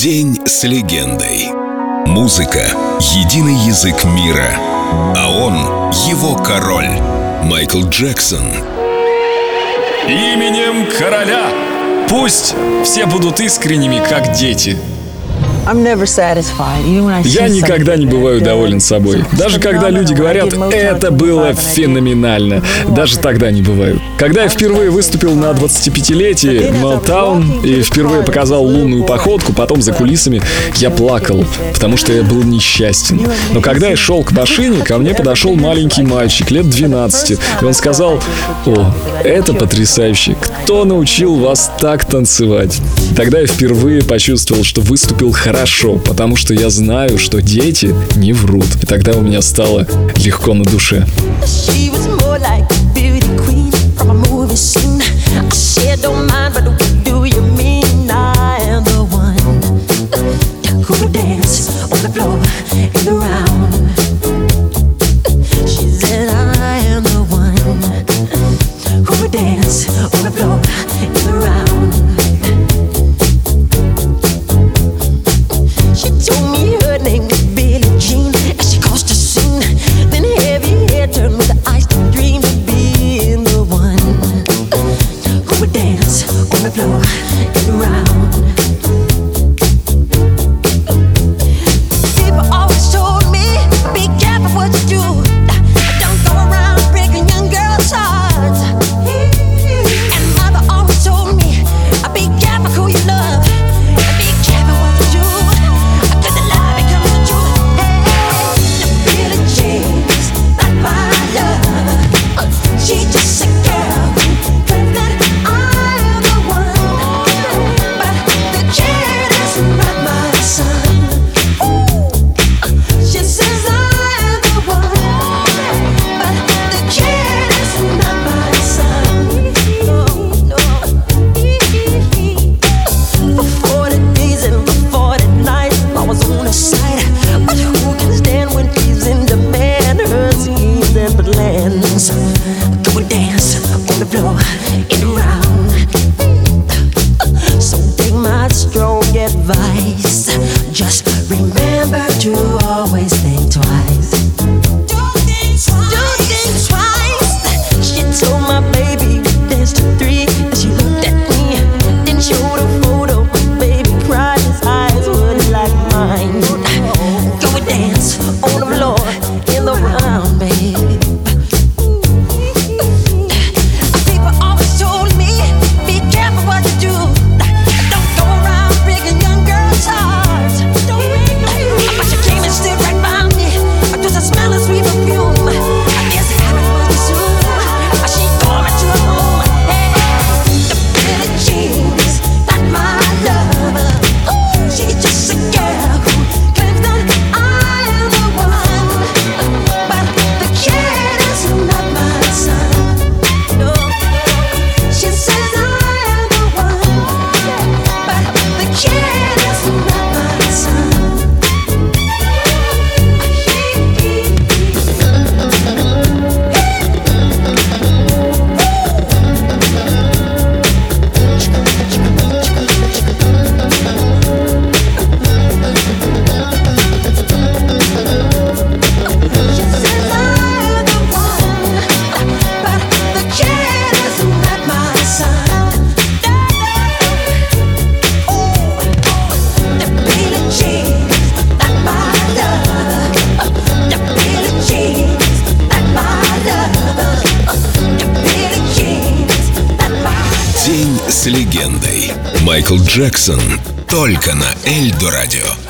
День с легендой. Музыка — единый язык мира, а он — его король. Майкл Джексон. Именем короля Пусть все будут искренними, как дети. Я никогда не бываю доволен собой. Даже когда люди говорят, это было феноменально. Даже тогда не бываю. Когда я впервые выступил на 25-летии Motown и впервые показал лунную походку, потом за кулисами, я плакал, потому что я был несчастен. Но когда я шел к машине, ко мне подошел маленький мальчик лет 12, и он сказал, о, это потрясающе, кто научил вас так танцевать? Тогда я впервые почувствовал, что выступил хорошо хорошо, потому что я знаю, что дети не врут. И тогда у меня стало легко на душе. dance dance on the floor in the round. Майкл Джексон только на Эльдо радио.